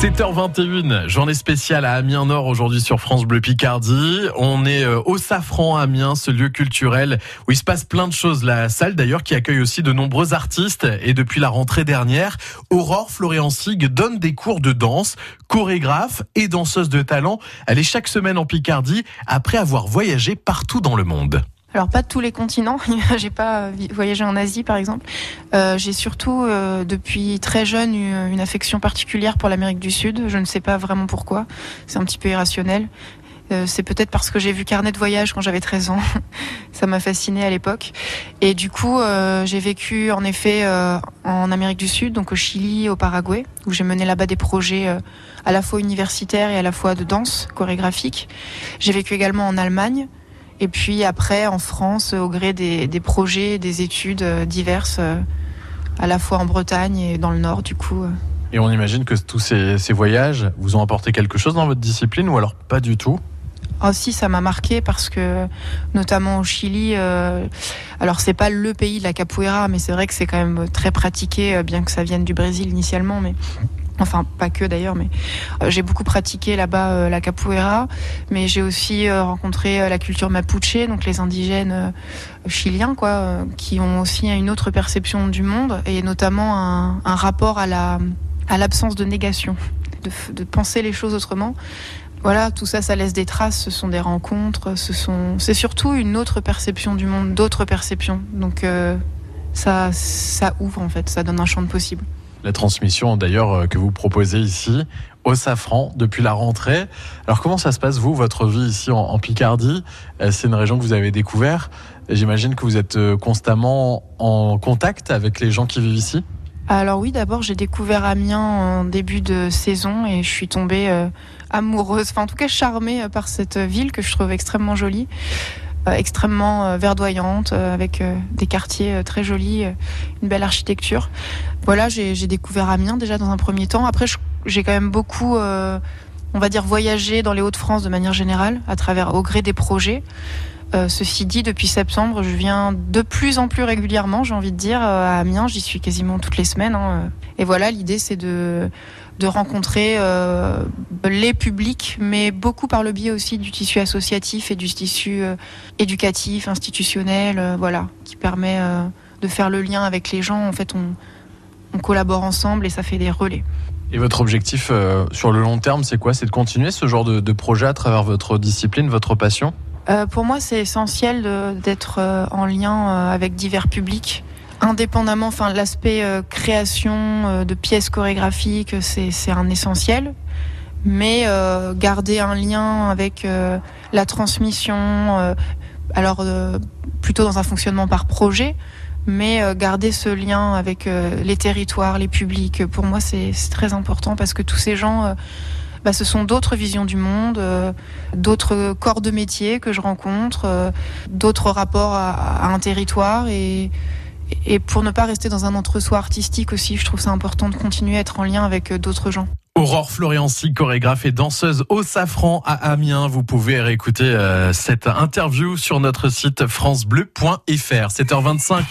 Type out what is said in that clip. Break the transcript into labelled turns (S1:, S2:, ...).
S1: 7h21, journée spéciale à Amiens Nord aujourd'hui sur France Bleu Picardie. On est euh, au Safran Amiens, ce lieu culturel où il se passe plein de choses. La salle d'ailleurs qui accueille aussi de nombreux artistes et depuis la rentrée dernière, Aurore Florian-Sig donne des cours de danse, chorégraphe et danseuse de talent. Elle est chaque semaine en Picardie après avoir voyagé partout dans le monde.
S2: Alors pas tous les continents. j'ai pas voyagé en Asie par exemple. Euh, j'ai surtout euh, depuis très jeune eu une affection particulière pour l'Amérique du Sud. Je ne sais pas vraiment pourquoi. C'est un petit peu irrationnel. Euh, c'est peut-être parce que j'ai vu Carnet de voyage quand j'avais 13 ans. Ça m'a fasciné à l'époque. Et du coup, euh, j'ai vécu en effet euh, en Amérique du Sud, donc au Chili, au Paraguay, où j'ai mené là-bas des projets à la fois universitaires et à la fois de danse chorégraphique. J'ai vécu également en Allemagne et puis après, en France, au gré des, projets, des études euh, diverses, euh, à la fois en Bretagne et dans le Nord, du coup. Euh.
S1: Et on imagine que tous ces, voyages vous ont apporté quelque chose dans votre discipline ou alors pas du tout?
S2: Oh si, ça m'a marqué parce que, notamment au Chili, alors c'est pas le pays de la capoeira, mais c'est vrai que c'est quand même très pratiqué, bien que ça vienne du Brésil initialement, mais Enfin, pas que d'ailleurs, mais euh, j'ai beaucoup pratiqué là-bas euh, la capoeira, mais j'ai aussi euh, rencontré la culture mapuche, donc les indigènes chiliens, quoi, qui ont aussi une autre perception du monde et notamment un, rapport à la à l'absence de négation, de, penser les choses autrement. Voilà, tout ça, ça laisse des traces. Ce sont des rencontres, ce sont, c'est surtout une autre perception du monde, d'autres perceptions. Donc ça, ça ouvre en fait, ça donne un champ de possible
S1: la transmission d'ailleurs euh, que vous proposez ici au Safran depuis la rentrée. Alors comment ça se passe vous, votre vie ici en, Picardie? Euh, C'est une région que vous avez découvert. J'imagine que vous êtes euh, constamment en contact avec les gens qui vivent ici?
S2: Alors oui, d'abord j'ai découvert Amiens en début de saison et je suis tombée amoureuse, enfin en tout cas charmée par cette ville que je trouve extrêmement jolie. Euh, extrêmement euh, verdoyante, euh, avec des quartiers très jolis, une belle architecture. Voilà, j'ai découvert Amiens déjà dans un premier temps. Après, j'ai quand même beaucoup, on va dire, voyagé dans les Hauts-de-France de manière générale, à travers au gré des projets. Ceci dit, depuis septembre, je viens de plus en plus régulièrement, j'ai envie de dire, à Amiens. J'y suis quasiment toutes les semaines. Hein. Et voilà, l'idée, c'est de de rencontrer euh, les publics, mais beaucoup par le biais aussi du tissu associatif et du tissu euh, éducatif, institutionnel, euh, voilà, qui permet de faire le lien avec les gens. En fait, on, collabore ensemble et ça fait des relais.
S1: Et votre objectif sur le long terme, c'est quoi? C'est de continuer ce genre de, projet à travers votre discipline, votre passion?
S2: Pour moi, c'est essentiel d'être en lien avec divers publics indépendamment, enfin l'aspect euh, création euh, de pièces chorégraphiques, c'est un essentiel, mais euh, garder un lien avec la transmission, alors plutôt dans un fonctionnement par projet, mais garder ce lien avec les territoires, les publics, pour moi c'est très important parce que tous ces gens bah, ce sont d'autres visions du monde, d'autres corps de métier que je rencontre, d'autres rapports à, un territoire et, pour ne pas rester dans un entre-soi artistique aussi, je trouve ça important de continuer à être en lien avec euh, d'autres gens.
S1: Aurore Floriancy, chorégraphe et danseuse au Safran à Amiens. Vous pouvez réécouter euh, cette interview sur notre site francebleu.fr. 7h25.